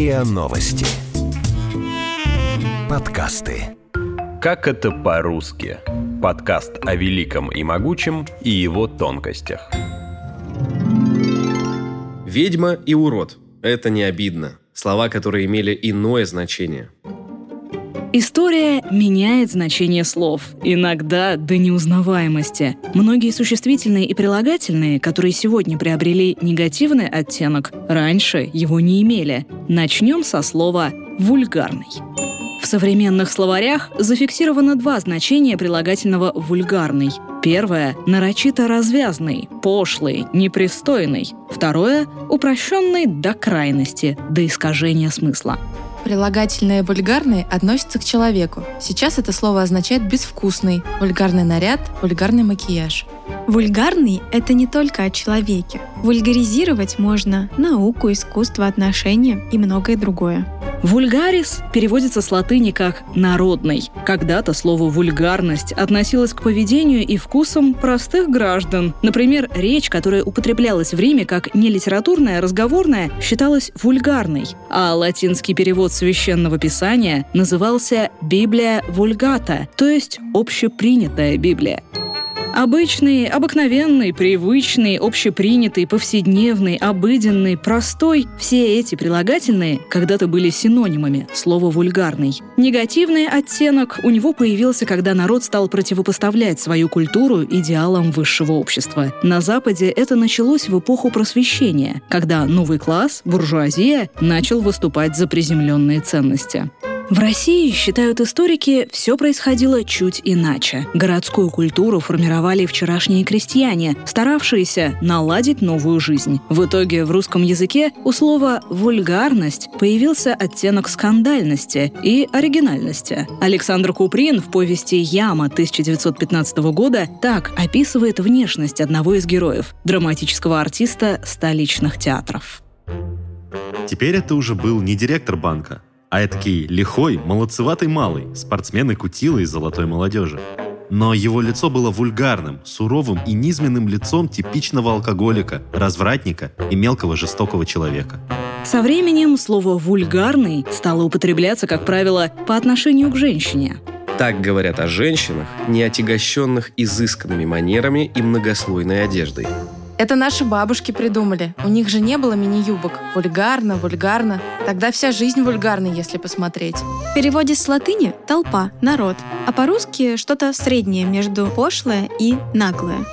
РИА Новости. Подкасты. Как это по-русски? Подкаст о великом и могучем и его тонкостях. Ведьма и урод – это не обидно. Слова, которые имели иное значение. История меняет значение слов, иногда до неузнаваемости. Многие существительные и прилагательные, которые сегодня приобрели негативный оттенок, раньше его не имели. Начнем со слова «вульгарный». В современных словарях зафиксировано два значения прилагательного «вульгарный». Первое – нарочито развязный, пошлый, непристойный. Второе – упрощенный до крайности, до искажения смысла. Прилагательное «вульгарный» относится к человеку. Сейчас это слово означает «безвкусный», «вульгарный наряд», «вульгарный макияж». Вульгарный – это не только о человеке. Вульгаризировать можно науку, искусство, отношения и многое другое. Вульгарис переводится с латыни как «народный». Когда-то слово «вульгарность» относилось к поведению и вкусам простых граждан. Например, речь, которая употреблялась в Риме как нелитературная, а разговорная, считалась вульгарной, а латинский перевод священного писания назывался «Библия вульгата», то есть общепринятая Библия. Обычный, обыкновенный, привычный, общепринятый, повседневный, обыденный, простой – все эти прилагательные когда-то были синонимами слова «вульгарный». Негативный оттенок у него появился, когда народ стал противопоставлять свою культуру идеалам высшего общества. На Западе это началось в эпоху просвещения, когда новый класс, буржуазия, начал выступать за приземленные ценности. В России, считают историки, все происходило чуть иначе. Городскую культуру формировали вчерашние крестьяне, старавшиеся наладить новую жизнь. В итоге в русском языке у слова «вульгарность» появился оттенок скандальности и оригинальности. Александр Куприн в повести «Яма» 1915 года так описывает внешность одного из героев – драматического артиста столичных театров. Теперь это уже был не директор банка, а этакий лихой, молодцеватый малый, спортсмен и кутила из золотой молодежи. Но его лицо было вульгарным, суровым и низменным лицом типичного алкоголика, развратника и мелкого жестокого человека. Со временем слово «вульгарный» стало употребляться, как правило, по отношению к женщине. Так говорят о женщинах, не отягощенных изысканными манерами и многослойной одеждой. Это наши бабушки придумали. У них же не было мини-юбок. Вульгарно, вульгарно. Тогда вся жизнь вульгарна, если посмотреть. В переводе с латыни – толпа, народ. А по-русски что-то среднее между пошлое и наглое.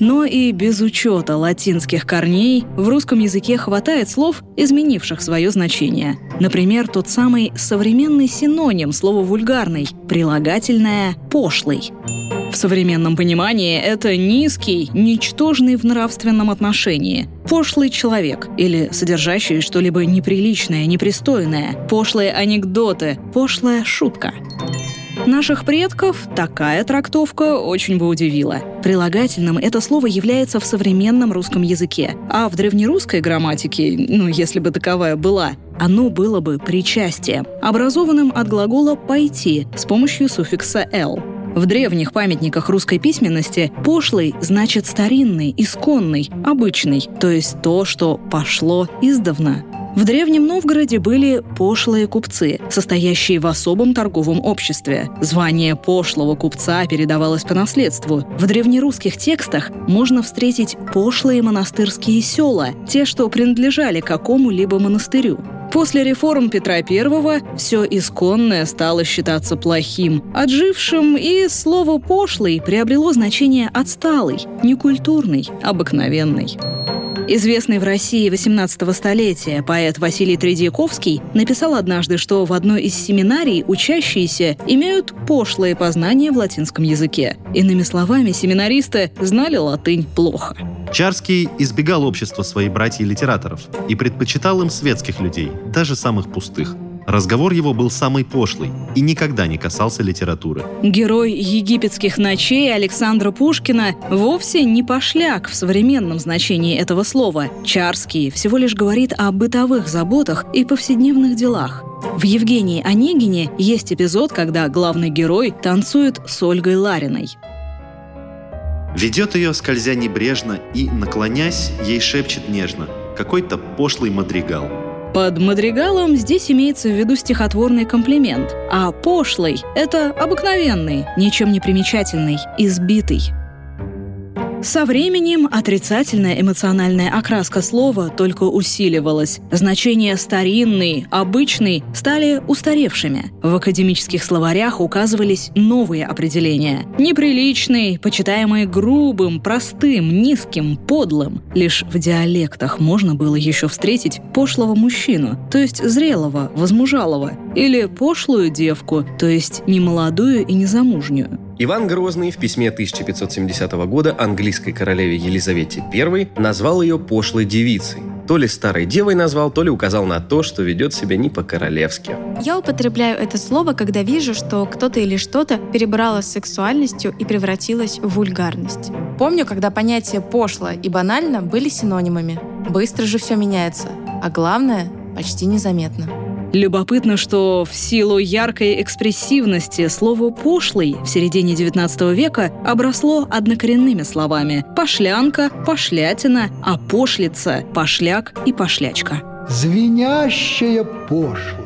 Но и без учета латинских корней в русском языке хватает слов, изменивших свое значение. Например, тот самый современный синоним слова «вульгарный» – прилагательное «пошлый». В современном понимании это низкий, ничтожный в нравственном отношении, пошлый человек или содержащий что-либо неприличное, непристойное, пошлые анекдоты, пошлая шутка. Наших предков такая трактовка очень бы удивила. Прилагательным это слово является в современном русском языке, а в древнерусской грамматике, ну, если бы таковая была, оно было бы причастием, образованным от глагола «пойти» с помощью суффикса «л». В древних памятниках русской письменности пошлый значит старинный, исконный, обычный, то есть то, что пошло издавна. В Древнем Новгороде были пошлые купцы, состоящие в особом торговом обществе. Звание пошлого купца передавалось по наследству. В древнерусских текстах можно встретить пошлые монастырские села, те, что принадлежали какому-либо монастырю. После реформ Петра I все исконное стало считаться плохим, отжившим, и слово «пошлый» приобрело значение «отсталый», «некультурный», «обыкновенный». Известный в России 18 столетия поэт Василий Тредьяковский написал однажды, что в одной из семинарий учащиеся имеют пошлые познания в латинском языке. Иными словами, семинаристы знали латынь плохо. Чарский избегал общества своих братьев-литераторов и предпочитал им светских людей, даже самых пустых – Разговор его был самый пошлый и никогда не касался литературы. Герой египетских ночей Александра Пушкина вовсе не пошляк в современном значении этого слова. Чарский всего лишь говорит о бытовых заботах и повседневных делах. В «Евгении Онегине» есть эпизод, когда главный герой танцует с Ольгой Лариной. Ведет ее, скользя небрежно, и, наклонясь, ей шепчет нежно «Какой-то пошлый мадригал». Под «мадригалом» здесь имеется в виду стихотворный комплимент, а «пошлый» — это обыкновенный, ничем не примечательный, избитый. Со временем отрицательная эмоциональная окраска слова только усиливалась. Значения «старинный», «обычный» стали устаревшими. В академических словарях указывались новые определения. Неприличный, почитаемый грубым, простым, низким, подлым. Лишь в диалектах можно было еще встретить пошлого мужчину, то есть зрелого, возмужалого, или пошлую девку, то есть немолодую и незамужнюю. Иван Грозный в письме 1570 года английской королеве Елизавете I назвал ее пошлой девицей. То ли старой девой назвал, то ли указал на то, что ведет себя не по-королевски. Я употребляю это слово, когда вижу, что кто-то или что-то перебрало с сексуальностью и превратилось в вульгарность. Помню, когда понятия «пошло» и «банально» были синонимами. Быстро же все меняется. А главное, почти незаметно. Любопытно, что в силу яркой экспрессивности слово «пошлый» в середине XIX века обросло однокоренными словами «пошлянка», «пошлятина», а «пошлица», «пошляк» и «пошлячка». Звенящая пошлость.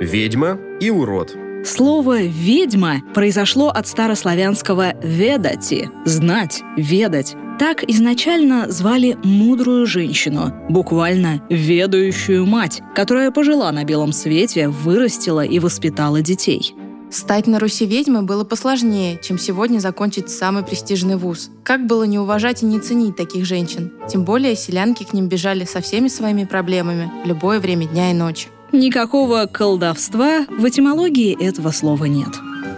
Ведьма и урод. Слово «ведьма» произошло от старославянского «ведати» — «знать», «ведать». Так изначально звали мудрую женщину, буквально ведающую мать, которая пожила на белом свете, вырастила и воспитала детей. Стать на Руси ведьмой было посложнее, чем сегодня закончить самый престижный вуз. Как было не уважать и не ценить таких женщин? Тем более селянки к ним бежали со всеми своими проблемами в любое время дня и ночи. Никакого колдовства в этимологии этого слова нет.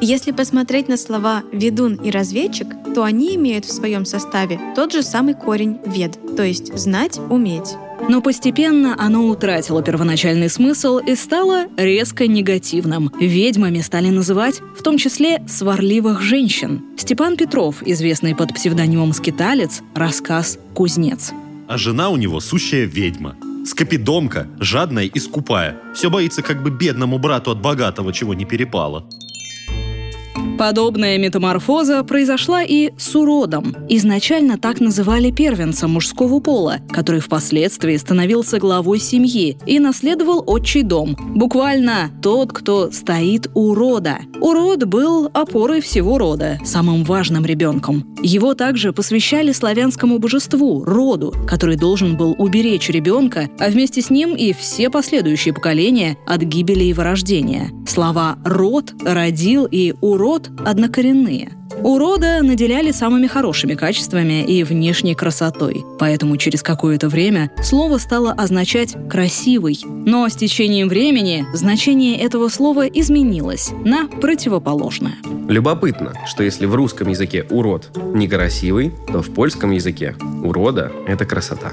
Если посмотреть на слова «ведун» и «разведчик», то они имеют в своем составе тот же самый корень «вед», то есть «знать», «уметь». Но постепенно оно утратило первоначальный смысл и стало резко негативным. Ведьмами стали называть в том числе сварливых женщин. Степан Петров, известный под псевдонимом «Скиталец», рассказ «Кузнец». А жена у него сущая ведьма. Скопидомка, жадная и скупая. Все боится, как бы бедному брату от богатого чего не перепало. Подобная метаморфоза произошла и с уродом. Изначально так называли первенца мужского пола, который впоследствии становился главой семьи и наследовал отчий дом. Буквально тот, кто стоит у рода. Урод был опорой всего рода, самым важным ребенком. Его также посвящали славянскому божеству, роду, который должен был уберечь ребенка, а вместе с ним и все последующие поколения от гибели и вырождения. Слова «род», «родил» и «урод» однокоренные. Урода наделяли самыми хорошими качествами и внешней красотой, поэтому через какое-то время слово стало означать «красивый». Но с течением времени значение этого слова изменилось на противоположное. Любопытно, что если в русском языке урод некрасивый, то в польском языке урода – это красота.